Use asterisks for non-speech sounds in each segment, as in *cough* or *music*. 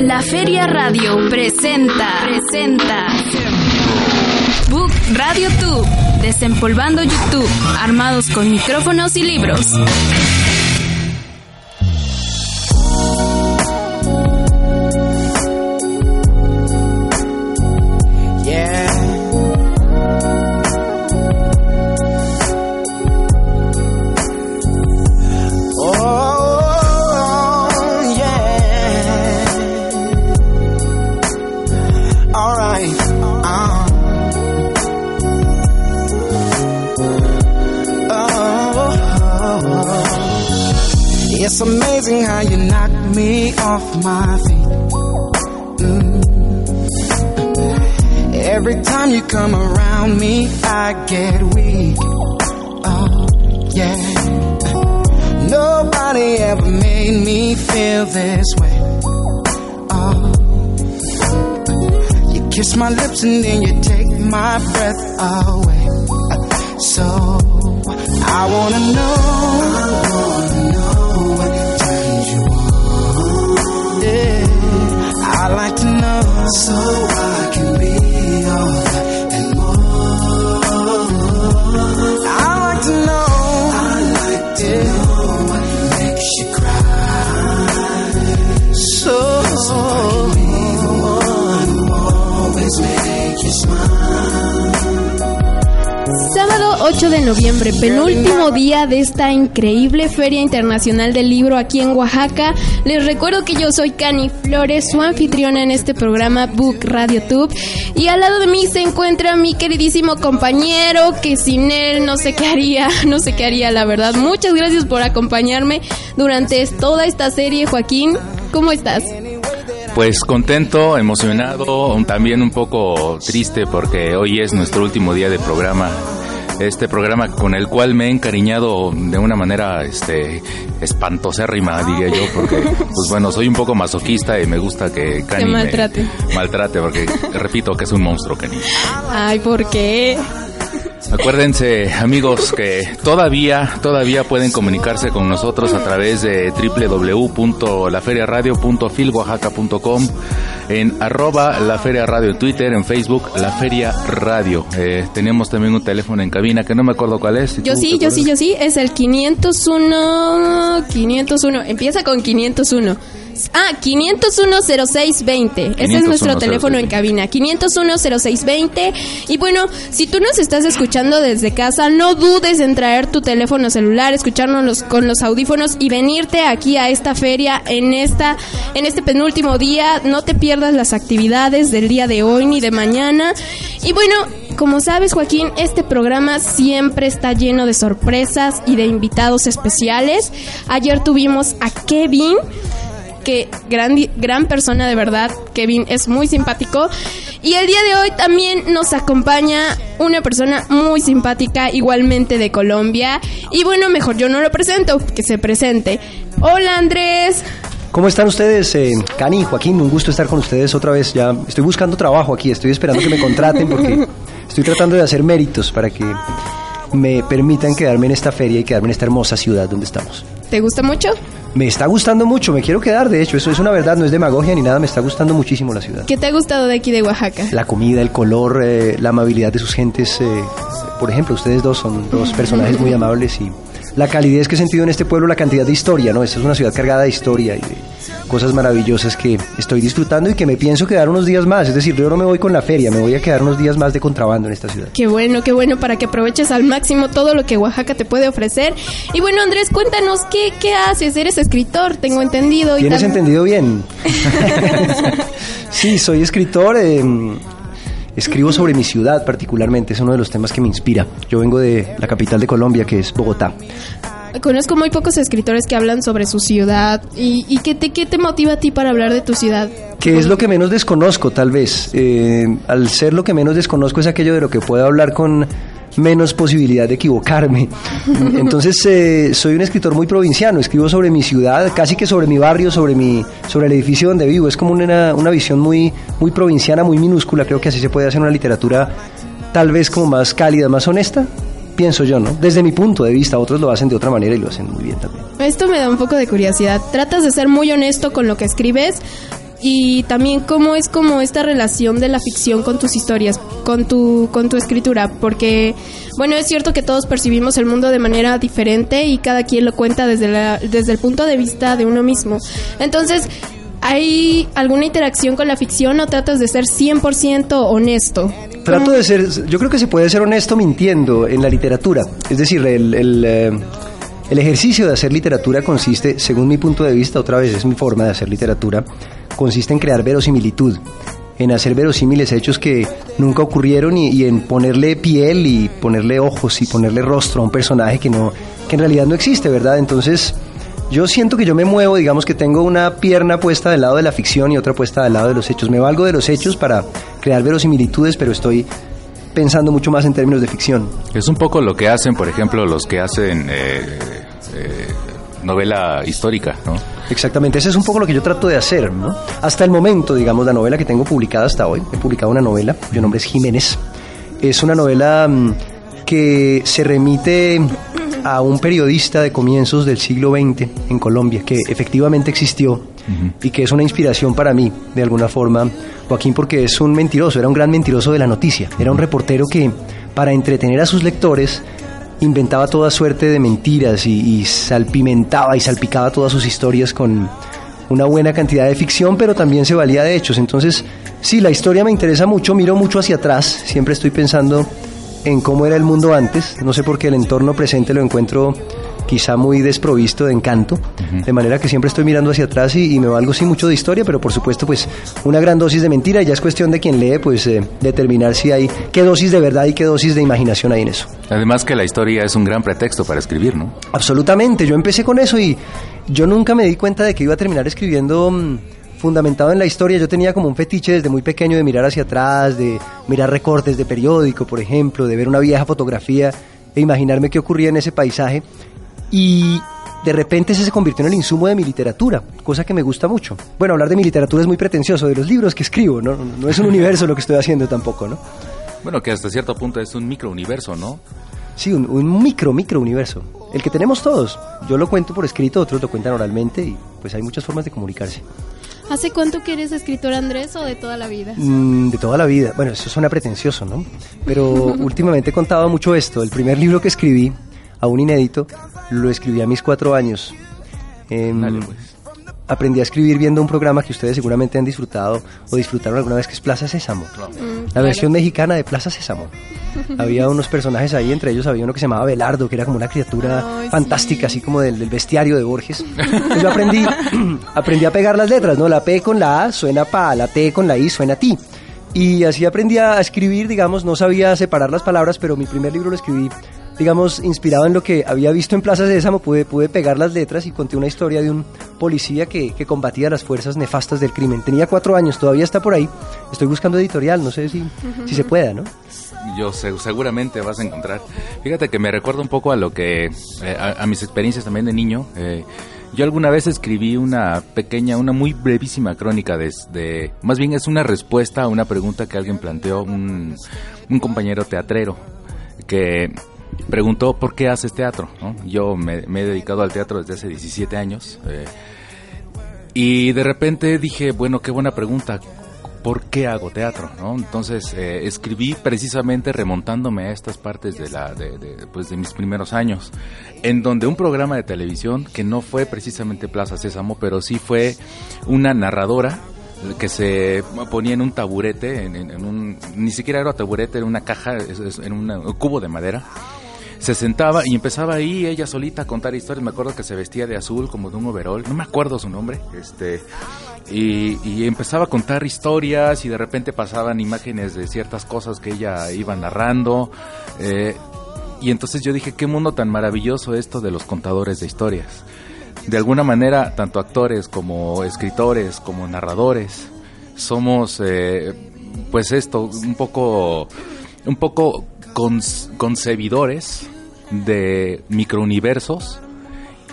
La Feria Radio presenta, presenta Book Radio Tube, desempolvando YouTube, armados con micrófonos y libros. Get weak. Oh, yeah. Nobody ever made me feel this way. Oh, you kiss my lips and then you take my breath away. So I wanna know. I wanna know what turns you on. Yeah, I like to know so I can 8 de noviembre, penúltimo día de esta increíble Feria Internacional del Libro aquí en Oaxaca. Les recuerdo que yo soy Cani Flores, su anfitriona en este programa Book Radio Tube. Y al lado de mí se encuentra mi queridísimo compañero, que sin él no sé qué haría, *laughs* no sé qué haría, la verdad. Muchas gracias por acompañarme durante toda esta serie, Joaquín. ¿Cómo estás? Pues contento, emocionado, también un poco triste porque hoy es nuestro último día de programa. Este programa con el cual me he encariñado de una manera este espantosérrima, diría yo, porque pues bueno, soy un poco masoquista y me gusta que Cani me maltrate. maltrate, porque repito que es un monstruo, Cani. Ay, ¿por qué? Acuérdense, amigos, que todavía, todavía pueden comunicarse con nosotros a través de www.laferiaradio.filgoaxaca.com, en arroba la Feria Radio en Twitter, en Facebook, La Feria Radio. Eh, tenemos también un teléfono en cabina que no me acuerdo cuál es. Yo ¿Tú sí, yo sí, yo sí. Es el 501. 501. Empieza con 501. Ah, 501-0620. Ese es nuestro 501-0620. teléfono en cabina. 501-0620. Y bueno, si tú nos estás escuchando desde casa, no dudes en traer tu teléfono celular, escucharnos con los audífonos y venirte aquí a esta feria en esta en este penúltimo día. No te pierdas las actividades del día de hoy ni de mañana. Y bueno, como sabes, Joaquín, este programa siempre está lleno de sorpresas y de invitados especiales. Ayer tuvimos a Kevin, que gran, gran persona de verdad. Kevin es muy simpático. Y el día de hoy también nos acompaña una persona muy simpática, igualmente de Colombia. Y bueno, mejor yo no lo presento, que se presente. Hola Andrés. ¿Cómo están ustedes? Eh, Cani, Joaquín, un gusto estar con ustedes otra vez. Ya estoy buscando trabajo aquí, estoy esperando que me contraten porque *laughs* estoy tratando de hacer méritos para que me permitan quedarme en esta feria y quedarme en esta hermosa ciudad donde estamos. ¿Te gusta mucho? Me está gustando mucho, me quiero quedar, de hecho, eso es una verdad, no es demagogia ni nada, me está gustando muchísimo la ciudad. ¿Qué te ha gustado de aquí de Oaxaca? La comida, el color, eh, la amabilidad de sus gentes. eh, por ejemplo, ustedes dos son dos personajes muy amables y la calidez que he sentido en este pueblo, la cantidad de historia, ¿no? Esta es una ciudad cargada de historia y de cosas maravillosas que estoy disfrutando y que me pienso quedar unos días más. Es decir, yo no me voy con la feria, me voy a quedar unos días más de contrabando en esta ciudad. Qué bueno, qué bueno para que aproveches al máximo todo lo que Oaxaca te puede ofrecer. Y bueno, Andrés, cuéntanos qué, qué haces. Eres escritor, tengo entendido. y ¿Tienes entendido bien? *laughs* *laughs* sí, soy escritor. eh, escribo sobre mi ciudad particularmente, es uno de los temas que me inspira. Yo vengo de la capital de Colombia, que es Bogotá. Conozco muy pocos escritores que hablan sobre su ciudad. ¿Y, y qué, te, qué te motiva a ti para hablar de tu ciudad? Que es lo que menos desconozco, tal vez. Eh, al ser lo que menos desconozco es aquello de lo que puedo hablar con menos posibilidad de equivocarme. *laughs* Entonces, eh, soy un escritor muy provinciano, escribo sobre mi ciudad, casi que sobre mi barrio, sobre mi sobre el edificio donde vivo. Es como una, una visión muy, muy provinciana, muy minúscula. Creo que así se puede hacer una literatura tal vez como más cálida, más honesta. Pienso yo, ¿no? Desde mi punto de vista, otros lo hacen de otra manera y lo hacen muy bien también. Esto me da un poco de curiosidad. Tratas de ser muy honesto con lo que escribes, y también cómo es como esta relación de la ficción con tus historias, con tu con tu escritura, porque bueno, es cierto que todos percibimos el mundo de manera diferente y cada quien lo cuenta desde la, desde el punto de vista de uno mismo. Entonces, ¿hay alguna interacción con la ficción o tratas de ser 100% honesto? Trato de ser, yo creo que se puede ser honesto mintiendo en la literatura. Es decir, el, el, eh, el ejercicio de hacer literatura consiste, según mi punto de vista, otra vez es mi forma de hacer literatura, consiste en crear verosimilitud, en hacer verosímiles hechos que nunca ocurrieron y, y, en ponerle piel y ponerle ojos y ponerle rostro a un personaje que no que en realidad no existe, ¿verdad? Entonces, yo siento que yo me muevo, digamos que tengo una pierna puesta del lado de la ficción y otra puesta del lado de los hechos. Me valgo de los hechos para crear verosimilitudes, pero estoy pensando mucho más en términos de ficción. Es un poco lo que hacen, por ejemplo, los que hacen eh, eh, novela histórica, ¿no? Exactamente, eso es un poco lo que yo trato de hacer, ¿no? Hasta el momento, digamos, la novela que tengo publicada hasta hoy, he publicado una novela, cuyo nombre es Jiménez. Es una novela mm, que se remite a un periodista de comienzos del siglo XX en Colombia, que efectivamente existió uh -huh. y que es una inspiración para mí, de alguna forma, Joaquín, porque es un mentiroso, era un gran mentiroso de la noticia, era un reportero que, para entretener a sus lectores, inventaba toda suerte de mentiras y, y salpimentaba y salpicaba todas sus historias con una buena cantidad de ficción, pero también se valía de hechos. Entonces, sí, la historia me interesa mucho, miro mucho hacia atrás, siempre estoy pensando en cómo era el mundo antes. No sé por qué el entorno presente lo encuentro quizá muy desprovisto de encanto, uh -huh. de manera que siempre estoy mirando hacia atrás y, y, me valgo sí mucho de historia, pero por supuesto pues una gran dosis de mentira, ya es cuestión de quien lee pues eh, determinar si hay qué dosis de verdad y qué dosis de imaginación hay en eso. Además que la historia es un gran pretexto para escribir, ¿no? Absolutamente, yo empecé con eso y yo nunca me di cuenta de que iba a terminar escribiendo mmm, fundamentado en la historia. Yo tenía como un fetiche desde muy pequeño de mirar hacia atrás, de mirar recortes de periódico, por ejemplo, de ver una vieja fotografía e imaginarme qué ocurría en ese paisaje. Y de repente ese se convirtió en el insumo de mi literatura, cosa que me gusta mucho. Bueno, hablar de mi literatura es muy pretencioso, de los libros que escribo, no, no es un universo lo que estoy haciendo tampoco, ¿no? Bueno, que hasta cierto punto es un microuniverso, ¿no? Sí, un, un micro, micro universo. El que tenemos todos. Yo lo cuento por escrito, otros lo cuentan oralmente y pues hay muchas formas de comunicarse. ¿Hace cuánto que eres escritor, Andrés, o de toda la vida? Mm, de toda la vida. Bueno, eso suena pretencioso, ¿no? Pero *laughs* últimamente he contado mucho esto. El primer libro que escribí, aún inédito, lo escribí a mis cuatro años. Eh, Dale, pues. Aprendí a escribir viendo un programa que ustedes seguramente han disfrutado o disfrutaron alguna vez, que es Plaza Sésamo. Mm, la claro. versión mexicana de Plaza Sésamo. *laughs* había unos personajes ahí, entre ellos había uno que se llamaba Belardo, que era como una criatura fantástica, sí. así como del, del bestiario de Borges. Entonces yo aprendí, *clears throat* aprendí a pegar las letras, ¿no? La P con la A suena pa, la T con la I suena ti. Y así aprendí a escribir, digamos, no sabía separar las palabras, pero mi primer libro lo escribí digamos, inspirado en lo que había visto en Plaza Sésamo, pude, pude pegar las letras y conté una historia de un policía que, que combatía las fuerzas nefastas del crimen. Tenía cuatro años, todavía está por ahí. Estoy buscando editorial, no sé si, si se pueda, ¿no? Yo sé, seguramente vas a encontrar. Fíjate que me recuerda un poco a lo que, eh, a, mis experiencias también de niño. Eh, yo alguna vez escribí una pequeña, una muy brevísima crónica de, más bien es una respuesta a una pregunta que alguien planteó, un, un compañero teatrero, que preguntó por qué haces teatro. Yo me, me, he dedicado al teatro desde hace 17 años. Eh, y de repente dije, bueno, qué buena pregunta. ¿Por qué hago teatro? ¿no? Entonces eh, escribí precisamente remontándome a estas partes de, la, de, de, pues de mis primeros años, en donde un programa de televisión, que no fue precisamente Plaza Sésamo, pero sí fue una narradora que se ponía en un taburete, en, en, un, ni siquiera era taburete, era una caja, en un cubo de madera, se sentaba y empezaba ahí ella solita a contar historias. Me acuerdo que se vestía de azul como de un overol, no me acuerdo su nombre, este, y, y, empezaba a contar historias y de repente pasaban imágenes de ciertas cosas que ella iba narrando. Eh, y entonces yo dije, qué mundo tan maravilloso esto de los contadores de historias. De alguna manera, tanto actores como escritores, como narradores, somos, eh, pues esto, un poco, un poco concebidores de microuniversos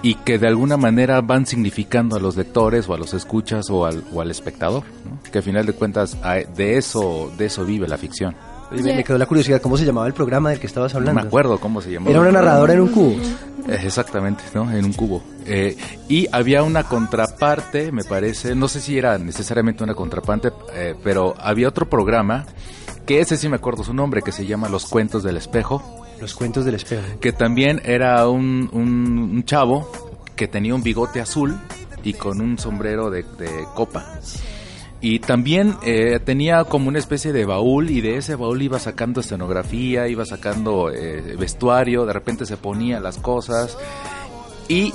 y que de alguna manera van significando a los lectores o a los escuchas o al, o al espectador, ¿no? que al final de cuentas de eso, de eso vive la ficción. Me- Me quedó la curiosidad, ¿cómo se llamaba el programa del que estabas No hablando? me acuerdo cómo se llamaba. Era una narradora en un cubo. Eh, Exactamente, ¿no? En un cubo. Eh, y había una contraparte, me parece, no sé si era necesariamente una contraparte, eh, pero había otro programa, que ese sí me acuerdo su nombre, que se llama Los Cuentos del Espejo, Los cuentos del espejo. que también era un, un- un chavo que tenía un bigote azul y con un sombrero de, de copa. Y también eh, tenía como una especie de baúl y de ese baúl iba sacando escenografía, iba sacando eh, vestuario, de repente se ponía las cosas y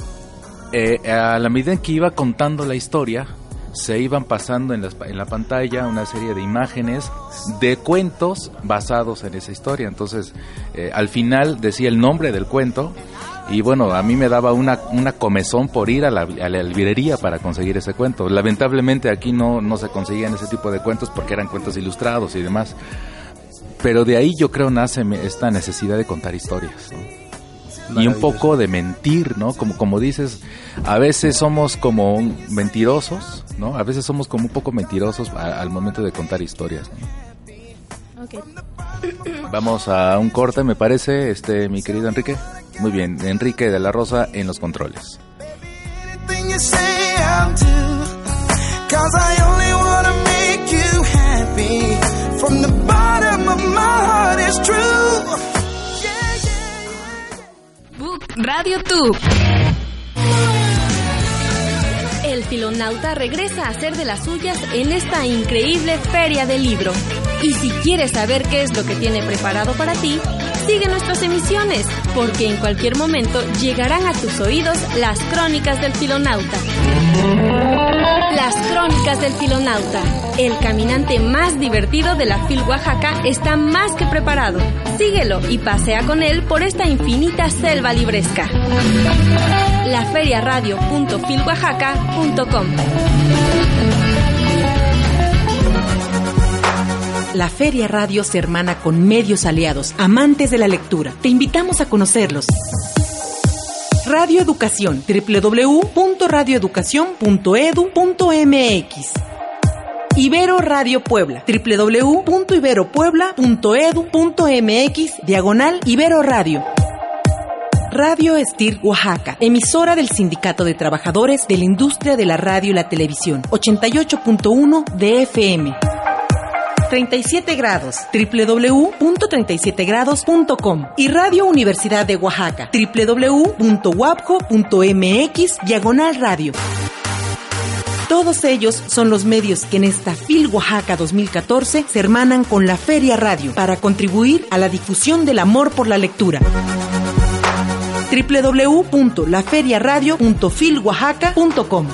eh, a la medida en que iba contando la historia, se iban pasando en, las- en la pantalla una serie de imágenes de cuentos basados en esa historia. Entonces, eh, al final decía el nombre del cuento y bueno, a mí me daba una, una comezón por ir a la, a la librería para conseguir ese cuento. Lamentablemente aquí no, no se conseguían ese tipo de cuentos porque eran cuentos ilustrados y demás. Pero de ahí yo creo nace esta necesidad de contar historias. Y un poco de mentir, ¿no? Como, como dices, a veces somos como mentirosos, ¿no? A veces somos como un poco mentirosos a- al momento de contar historias. ¿no? Vamos a un corte, me parece, este, mi querido Enrique. Muy bien, Enrique de la Rosa en los controles. Radio Tube. El filonauta regresa a hacer de las suyas en esta increíble feria del libro. Y si quieres saber qué es lo que tiene preparado para ti, sigue nuestras emisiones, porque en cualquier momento llegarán a tus oídos las crónicas del filonauta. Las crónicas del filonauta. El caminante más divertido de la Fil Oaxaca está más que preparado. Síguelo y pasea con él por esta infinita selva libresca. laferiaradio.filoaxaca.com La Feria Radio se hermana con medios aliados, amantes de la lectura. Te invitamos a conocerlos. Radio Educación, www.radioeducación.edu.mx. Ibero Radio Puebla, www.iberopuebla.edu.mx, diagonal Ibero Radio. Radio Estir Oaxaca, emisora del Sindicato de Trabajadores de la Industria de la Radio y la Televisión, 88.1 de FM. 37 grados, www.37grados.com y Radio Universidad de Oaxaca, www.wapco.mx, diagonal radio. Todos ellos son los medios que en esta FIL Oaxaca 2014 se hermanan con la Feria Radio para contribuir a la difusión del amor por la lectura. www.laferiaradio.filoaxaca.com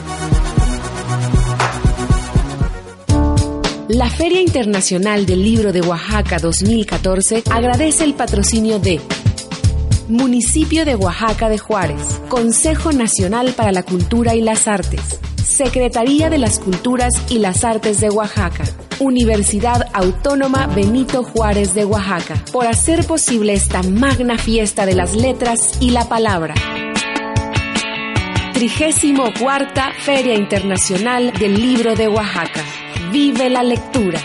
La Feria Internacional del Libro de Oaxaca 2014 agradece el patrocinio de Municipio de Oaxaca de Juárez, Consejo Nacional para la Cultura y las Artes, Secretaría de las Culturas y las Artes de Oaxaca, Universidad Autónoma Benito Juárez de Oaxaca, por hacer posible esta magna fiesta de las letras y la palabra. Trigésimo cuarta Feria Internacional del Libro de Oaxaca. Vive la lectura.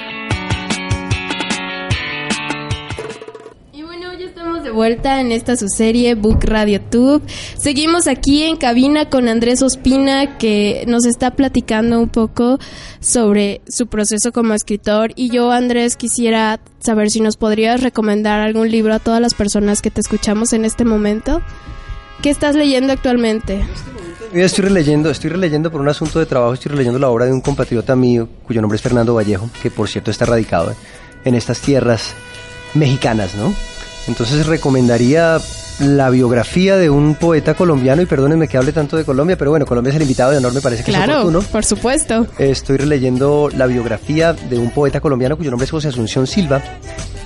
Y bueno, ya estamos de vuelta en esta su serie Book Radio Tube. Seguimos aquí en cabina con Andrés Ospina que nos está platicando un poco sobre su proceso como escritor y yo Andrés quisiera saber si nos podrías recomendar algún libro a todas las personas que te escuchamos en este momento. ¿Qué estás leyendo actualmente? Estoy releyendo, estoy releyendo por un asunto de trabajo, estoy releyendo la obra de un compatriota mío, cuyo nombre es Fernando Vallejo, que por cierto está radicado en estas tierras mexicanas, ¿no? Entonces recomendaría la biografía de un poeta colombiano, y perdónenme que hable tanto de Colombia, pero bueno, Colombia es el invitado de honor, me parece que es Claro, oportuno. por supuesto. Estoy releyendo la biografía de un poeta colombiano cuyo nombre es José Asunción Silva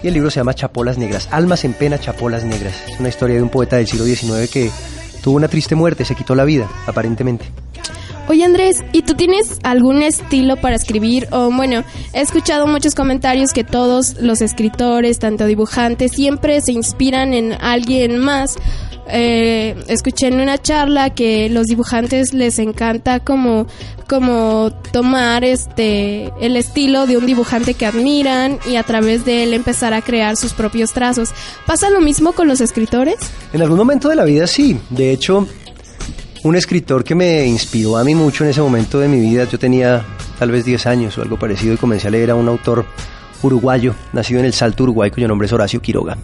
y el libro se llama Chapolas Negras, Almas en Pena, Chapolas Negras. Es una historia de un poeta del siglo XIX que tuvo una triste muerte, se quitó la vida, aparentemente. Oye Andrés, ¿y tú tienes algún estilo para escribir? O bueno, he escuchado muchos comentarios que todos los escritores, tanto dibujantes, siempre se inspiran en alguien más. Eh, escuché en una charla que los dibujantes les encanta como como tomar este el estilo de un dibujante que admiran y a través de él empezar a crear sus propios trazos. ¿Pasa lo mismo con los escritores? En algún momento de la vida sí. De hecho, un escritor que me inspiró a mí mucho en ese momento de mi vida, yo tenía tal vez 10 años o algo parecido y comencé a leer a un autor uruguayo, nacido en el Salto Uruguay, cuyo nombre es Horacio Quiroga.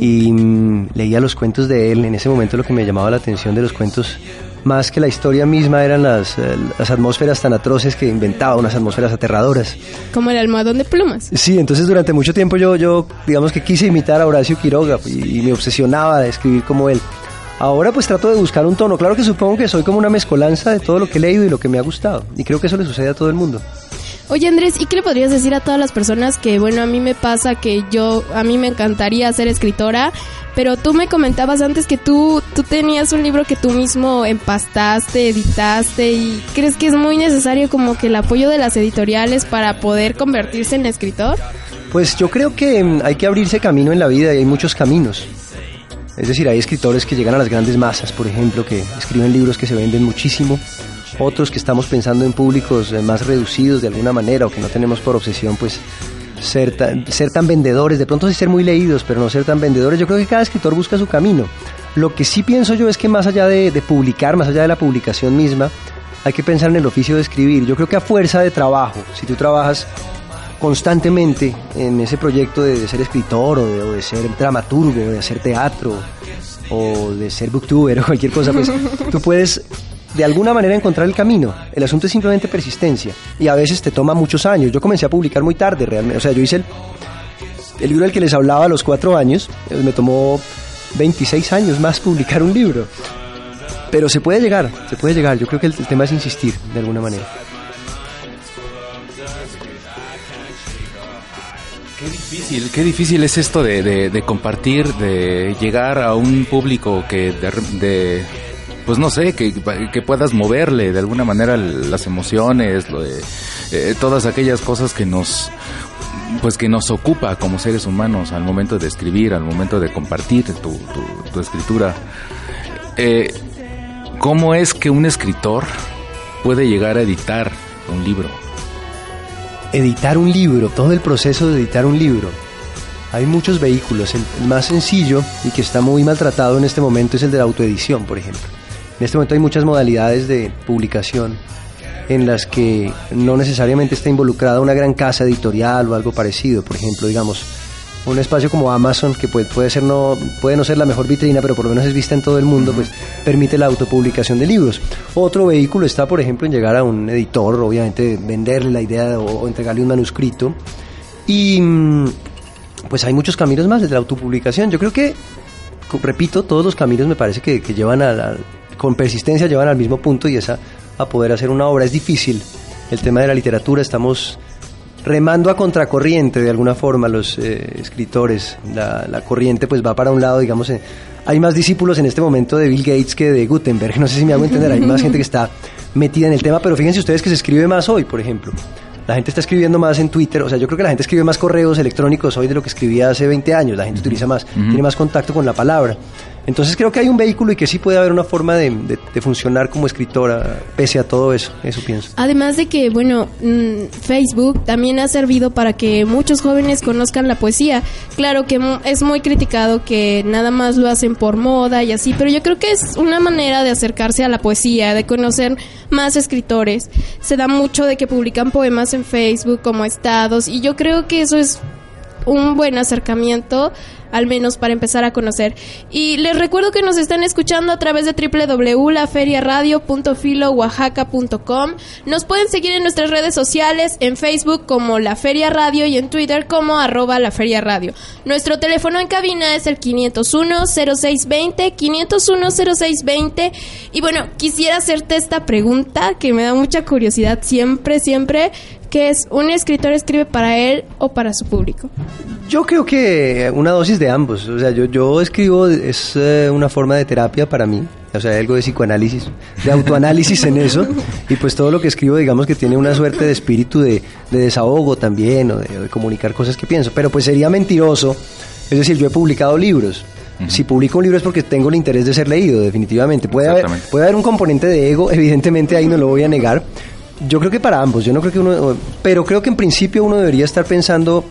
Y mm, leía los cuentos de él. En ese momento lo que me llamaba la atención de los cuentos, más que la historia misma, eran las, eh, las atmósferas tan atroces que inventaba, unas atmósferas aterradoras. Como el almohadón de plumas. Sí, entonces durante mucho tiempo yo, yo digamos que quise imitar a Horacio Quiroga y, y me obsesionaba de escribir como él. Ahora pues trato de buscar un tono. Claro que supongo que soy como una mezcolanza de todo lo que he leído y lo que me ha gustado. Y creo que eso le sucede a todo el mundo. Oye Andrés, ¿y qué le podrías decir a todas las personas que, bueno, a mí me pasa que yo, a mí me encantaría ser escritora, pero tú me comentabas antes que tú, tú tenías un libro que tú mismo empastaste, editaste y crees que es muy necesario como que el apoyo de las editoriales para poder convertirse en escritor? Pues yo creo que mm, hay que abrirse camino en la vida y hay muchos caminos. Es decir, hay escritores que llegan a las grandes masas, por ejemplo, que escriben libros que se venden muchísimo, otros que estamos pensando en públicos eh, más reducidos de alguna manera o que no tenemos por obsesión pues ser tan, ser tan vendedores, de pronto sí ser muy leídos, pero no ser tan vendedores. Yo creo que cada escritor busca su camino. Lo que sí pienso yo es que más allá de, de publicar, más allá de la publicación misma, hay que pensar en el oficio de escribir. Yo creo que a fuerza de trabajo, si tú trabajas constantemente en ese proyecto de, de ser escritor o de, o de, ser dramaturgo, de hacer teatro o de ser booktuber *laughs* o cualquier cosa, pues *laughs* tú puedes de alguna manera encontrar el camino. El asunto es simplemente persistencia y a veces te toma muchos años. Yo comencé a publicar muy tarde realmente, o sea, yo hice el, libro del que les hablaba a los cuatro años, me tomó 26 años más *laughs* publicar un libro. Pero se puede llegar, se puede llegar. Yo creo que el, tema es insistir de alguna manera. Qué difícil, qué difícil es esto de, compartir, de llegar a un público que de pues no sé, que, puedas moverle de alguna manera las emociones, de, eh, todas aquellas cosas que nos pues que nos ocupa como seres humanos al momento de escribir, al momento de compartir tu escritura. Eh, ¿Cómo es que un escritor puede llegar a editar un libro? editar un libro, todo el proceso de editar un libro. Hay muchos vehículos. El, más sencillo y que está muy maltratado en este momento es el de la autoedición, por ejemplo. En este momento hay muchas modalidades de publicación en las que no necesariamente está involucrada una gran casa editorial o algo parecido. Por ejemplo, digamos, un espacio como Amazon, que puede, puede, ser no, puede no ser la mejor vitrina, pero por lo menos es vista en todo el mundo, pues permite la autopublicación de libros. Otro vehículo está, por ejemplo, en llegar a un editor, obviamente venderle la idea de, o, o, entregarle un manuscrito. Y pues hay muchos caminos más desde la autopublicación. Yo creo que, repito, todos los caminos me parece que, que llevan a la, con persistencia llevan al mismo punto y es a, a poder hacer una obra. Es difícil. El tema de la literatura, estamos remando a contracorriente de alguna forma los eh, escritores. La, la, corriente pues va para un lado, digamos, eh, hay más discípulos en este momento de Bill Gates que de Gutenberg, no sé si me hago entender, hay más gente que está metida en el tema, pero fíjense ustedes que se escribe más hoy, por ejemplo. La gente está escribiendo más en Twitter, o sea, yo creo que la gente escribe más correos electrónicos hoy de lo que escribía hace 20 años, la gente utiliza más, uh -huh. tiene más contacto con la palabra. Entonces creo que hay un vehículo y que sí puede haber una forma de, de, funcionar como escritora pese a todo eso, eso pienso. Además de que, bueno, mmm, Facebook también ha servido para que muchos jóvenes conozcan la poesía. Claro que es muy criticado que nada más lo hacen por moda y así, pero yo creo que es una manera de acercarse a la poesía, de conocer más escritores. Se da mucho de que publican poemas en Facebook como estados y yo creo que eso es un buen acercamiento al menos para empezar a conocer. Y les recuerdo que nos están escuchando a través de www.laferiaradio.filoaxaca.com. Nos pueden seguir en nuestras redes sociales, en Facebook como La Feria Radio y en Twitter como arroba La Feria Radio. Nuestro teléfono en cabina es el 501-0620, 501-0620. Y bueno, quisiera hacerte esta pregunta que me da mucha curiosidad siempre, siempre que es un escritor escribe para él o para su público? Yo creo que una dosis de ambos. O sea, yo, yo escribo, es eh, una forma de terapia para mí. O sea, hay algo de psicoanálisis, de autoanálisis en eso. Y pues todo lo que escribo, digamos que tiene una suerte de espíritu de, de desahogo también, o de, comunicar cosas que pienso. Pero pues sería mentiroso. Es decir, yo he publicado libros. Si publico un libro es porque tengo el interés de ser leído, definitivamente. Puede haber, puede haber un componente de ego, evidentemente ahí no lo voy a negar. Yo creo que para ambos, yo no creo que uno, pero creo que en principio uno debería estar pensando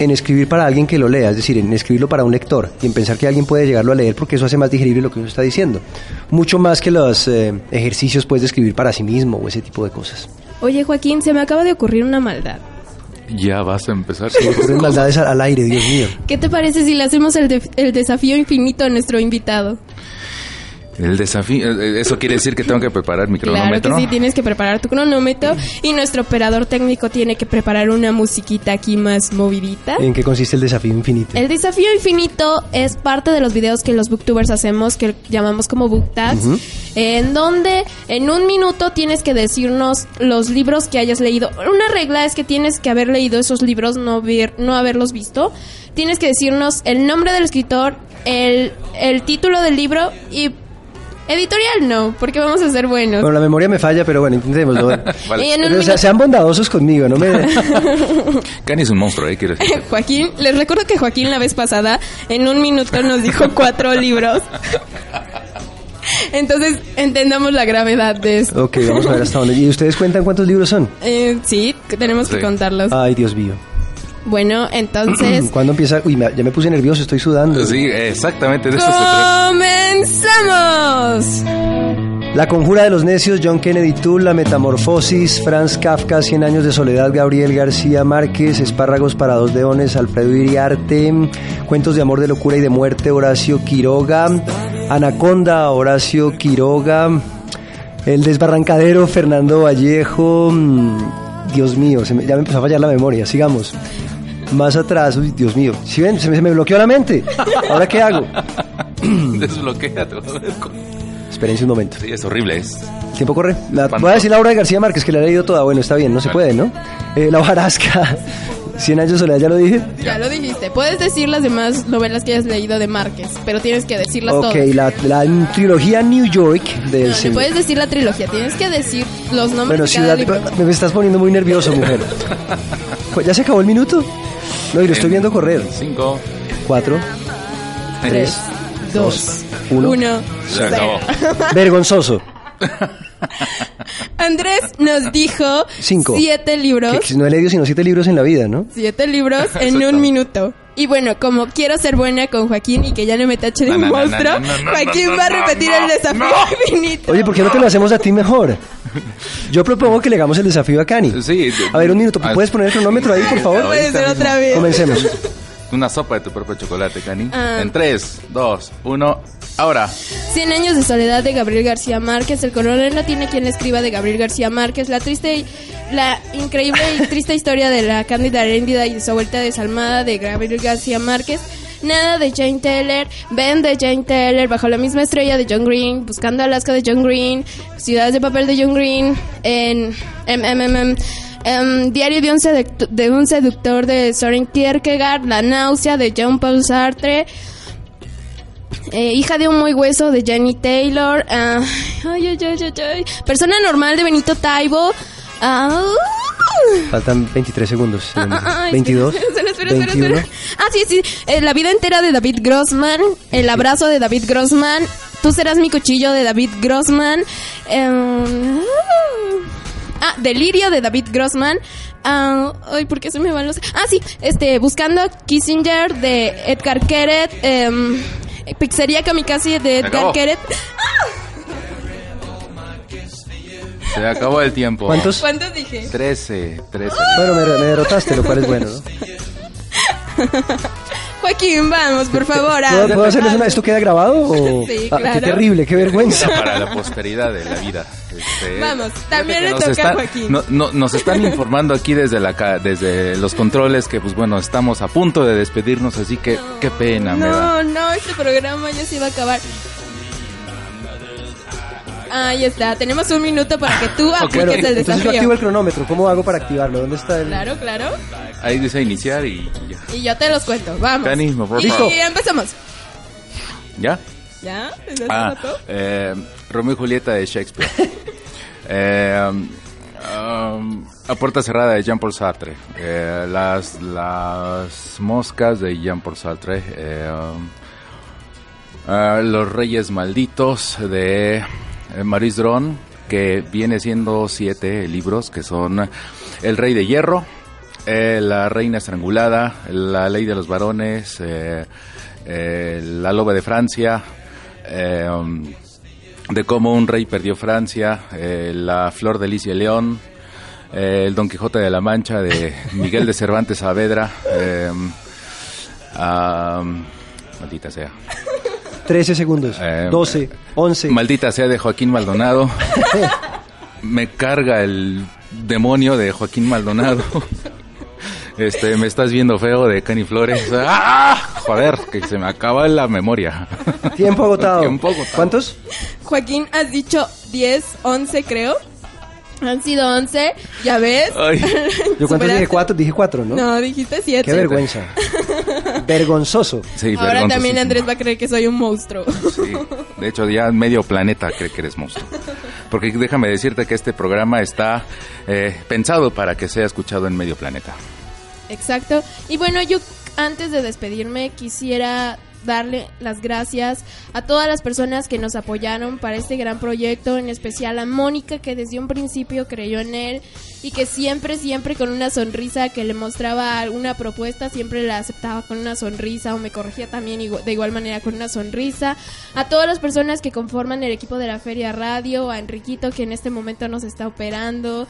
en escribir para alguien que lo lea, es decir, en escribirlo para un lector y en pensar que alguien puede llegarlo a leer porque eso hace más digerible lo que uno está diciendo. Mucho más que los eh, ejercicios pues de escribir para sí mismo o ese tipo de cosas. Oye, Joaquín, se me acaba de ocurrir una maldad. Ya vas a empezar. Ocurren maldades al, al aire, Dios mío. ¿Qué te parece si le hacemos el, de- el desafío infinito a nuestro invitado? El desafío, eso quiere decir que tengo que preparar mi Claro que cronómetro. sí, tienes que preparar tu cronómetro y nuestro operador técnico tiene que preparar una musiquita aquí más movidita. ¿En qué consiste el desafío infinito? El desafío infinito es parte de los videos que los booktubers hacemos, que llamamos como book tags, en donde en un minuto tienes que decirnos los libros que hayas leído. Una regla es que tienes que haber leído esos libros, no, ver, no haberlos visto. Tienes que decirnos el nombre del escritor, el, el título del libro y... Editorial no, porque vamos a ser buenos. Bueno, la memoria me falla, pero bueno, intentémoslo. *laughs* Vale. Pero, o sea, sean bondadosos conmigo, no me... *laughs* *laughs* Cani es un monstruo, ¿eh? Quiero decir. Joaquín, les recuerdo que Joaquín la vez pasada en un minuto nos dijo cuatro libros. Entonces entendamos la gravedad de esto. Ok, vamos a ver hasta dónde. ¿Y ustedes cuentan cuántos libros son? Eh, sí, tenemos que contarlos. Ay, Dios mío. Bueno, entonces *clears throat* ¿Cuándo empieza? Uy, me- ya me puse nervioso, estoy sudando. Sí, exactamente de eso se trata. comenzamos. La conjura de los necios, John Kennedy Toole, La metamorfosis, Franz Kafka, Cien años de soledad, Gabriel García Márquez, Espárragos para dos leones, Alfredo Iriarte, Cuentos de amor, de locura y de muerte, Horacio Quiroga, Anaconda, Horacio Quiroga, El desbarrancadero, Fernando Vallejo, mm, Dios mío, se me- ya me empezó a fallar la memoria, sigamos. Más atrás, uy, Dios mío, si ven, se me, se me bloqueó la mente. ¿Ahora qué hago? *clears throat* Desbloquéate. Espérense un momento. Sí, es horrible. Es. El tiempo corre. La- voy a decir la obra de García Márquez, que la he leído toda. Bueno, está bien, no se puede, ¿no? Eh, la hojarasca, *laughs* Cien años de soledad, ya lo dije. Ya lo dijiste. Puedes decir las demás novelas que hayas leído de Márquez, pero tienes que decirlas Ok, todas. la, la trilogía New York del No, puedes decir la trilogía, tienes que decir los nombres Bueno, de cada ciudad, libro. me estás poniendo muy nervioso, mujer. *laughs* ¿Ya se acabó el minuto? No, y lo estoy viendo correr. Cinco. Cuatro, tres, Dos, uno. uno. Se acabó. *laughs* Vergonzoso. Andrés nos dijo Cinco. siete libros. Que no he leído sino siete libros en la vida, ¿no? Siete libros *laughs* en un minuto. Y bueno, como quiero ser buena con Joaquín y que ya no me tache de No, no, no, monstruo, no, no, no, Joaquín no, va a repetir no, el desafío no. infinito. Oye, ¿por qué no te lo hacemos a ti mejor? Yo propongo que le hagamos el desafío a Cani. Sí. A ver, un minuto. Ah. ¿Puedes poner el cronómetro ahí, por favor? puede ser otra vez. Comencemos. Una sopa de tu propio chocolate, Cani. Ah. En tres, dos, uno. Ahora. Cien años de soledad de Gabriel García Márquez. El coronel no tiene quien le escriba de Gabriel García Márquez. La triste, y- la increíble y triste historia de la Cándida Heréndida y su vuelta desalmada de Gabriel García Márquez. Nada de Jane Taylor, Ben de Jane Taylor, bajo la misma estrella de John Green, buscando Alaska de John Green, Ciudades de papel de John Green, en em, Diario de un, de un seductor de Soren Kierkegaard, La náusea de John Paul Sartre, eh, hija de un muy hueso de Jenny Taylor. ah, ay, ay, ay. Persona normal de Benito Taibo. ah, Faltan 23 segundos. ah, ah, ah, 22. espera, espera, espera, 21. espera. Ah, sí, sí. eh, la vida entera de David Grossman. El abrazo de David Grossman. Tú serás mi cuchillo de David Grossman. em, ah, Delirio de David Grossman. Ah, ay, ¿por qué se me van los...? Ah, sí, este, Buscando Kissinger de Edgar Keret. em, Pizzería Kamikaze de Edgar. Keret. Se acabó el tiempo. ¿Cuántos? ¿Cuántos dije? Trece. Trece. Bueno, me, me derrotaste, lo cual es bueno, ¿no? *laughs* Joaquín, vamos, por favor. ¿Puedo, puedo hacerles una? ¿Esto queda grabado? O... *laughs* Sí, Ah, claro. qué terrible, qué vergüenza. Para la posteridad de la vida. Este, Vamos, también le toca a están- Joaquín. no- no- nos están informando aquí desde la desde los controles que pues bueno estamos a punto de despedirnos así que qué pena me da. No, no, este programa ya se iba a acabar. Ahí está, tenemos un minuto para que tú apliques Bueno, el entonces yo activo desafío. el cronómetro. ¿Cómo hago para activarlo? ¿Dónde está el...? Claro, claro. Ahí dice iniciar y ya. Y yo te los cuento, vamos. Cani, por favor. Y Listo. empezamos. ¿Ya? ¿Ya? ¿Desde hace Ah, eh, Romeo y Julieta de Shakespeare. *laughs* Eh, um, a puerta cerrada de Jean-Paul Sartre. Eh, las, las moscas de Jean-Paul Sartre. Eh, um, los Reyes Malditos de eh, Maurice Dron, que viene siendo siete libros, que son El Rey de Hierro, eh, La Reina Estrangulada, La Ley de los Varones, eh, eh, La Loba de Francia, eh, um, de cómo un rey perdió Francia, La Flor de Lis y León, El Don Quijote de la Mancha de *laughs* Miguel de Cervantes Saavedra, ah, maldita sea. 13 segundos. Eh, 12, 11. Maldita sea de Joaquín Maldonado. *laughs* me carga el demonio de Joaquín Maldonado. Este, me estás viendo feo de Cani Flores. ¡Ah! Joder, que se me acaba la memoria. Tiempo agotado. Tiempo agotado. ¿Cuántos? Joaquín, has dicho 10, 11 creo. Han sido 11, ya ves. Ay, *laughs* Yo cuántos Superaste. dije cuatro, dije cuatro, ¿no? No, dijiste 7. Qué vergüenza. *laughs* Vergonzoso. sí, Ahora también. Andrés va a creer que soy un monstruo. Sí, de hecho ya medio planeta cree que eres monstruo. Porque déjame decirte que este programa está eh, pensado para que sea escuchado en medio planeta. Exacto. Y bueno, yo antes de despedirme quisiera darle las gracias a todas las personas que nos apoyaron para este gran proyecto, en especial a Mónica que desde un principio creyó en él y que siempre, siempre con una sonrisa que le mostraba alguna propuesta, siempre la aceptaba con una sonrisa o me corregía también de igual manera con una sonrisa. A todas las personas que conforman el equipo de la Feria Radio, a Enriquito que en este momento nos está operando.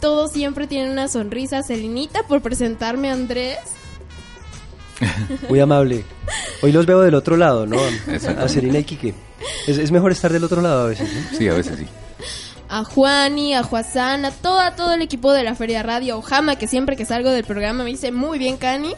Todos siempre tienen una sonrisa. Celinita por presentarme a Andrés. *laughs* Muy amable. Hoy los veo del otro lado, ¿no? A Serena y Quique. Es, es mejor estar del otro lado a veces. ¿no? Sí, a veces sí. a Juani, a Juazán, a todo, a todo el equipo de la Feria Radio, Ojama, que siempre que salgo del programa me dice muy bien, Cani.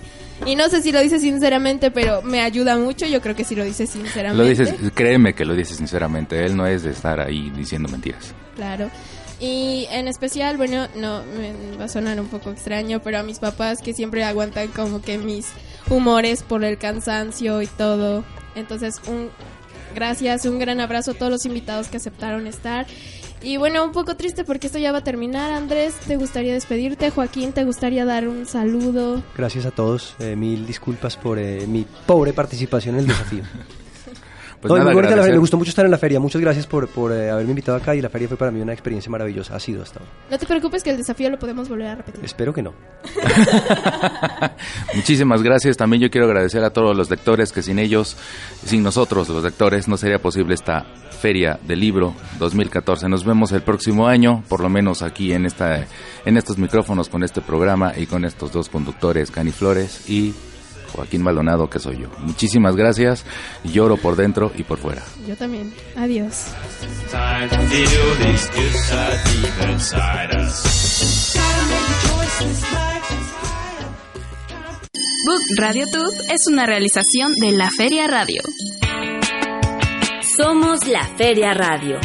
Y no sé si lo dice sinceramente, pero me ayuda mucho. Yo creo que sí lo dice sinceramente. Lo dices, créeme que lo dices sinceramente. Él no es de estar ahí diciendo mentiras. Claro. Y en especial, bueno, no, me va a sonar un poco extraño, pero a mis papás que siempre aguantan como que mis humores por el cansancio y todo. Entonces, un gracias, un gran abrazo a todos los invitados que aceptaron estar. Y bueno, un poco triste porque esto ya va a terminar. Andrés, ¿te gustaría despedirte? Joaquín, ¿te gustaría dar un saludo? Gracias a todos. Eh, mil disculpas por eh, mi pobre participación en el desafío. *laughs* Pues No, y nada, muy bonita la feria, agradecer. me gustó mucho estar en la feria. Muchas gracias por, por eh, haberme invitado acá y la feria fue para mí una experiencia maravillosa. Ha sido hasta ahora. No te preocupes que el desafío lo podemos volver a repetir. Espero que no. *laughs* Muchísimas gracias. También yo quiero agradecer a todos los lectores que sin ellos, sin nosotros los lectores, no sería posible esta Feria del Libro 2014. Nos vemos el próximo año, por lo menos aquí en esta, en estos micrófonos con este programa y con estos dos conductores, Cani Flores y Joaquín Maldonado, que soy yo. Muchísimas gracias. Lloro por dentro y por fuera. Yo también. Adiós. Book Radio Tube es una realización de la Feria Radio. Somos la Feria Radio.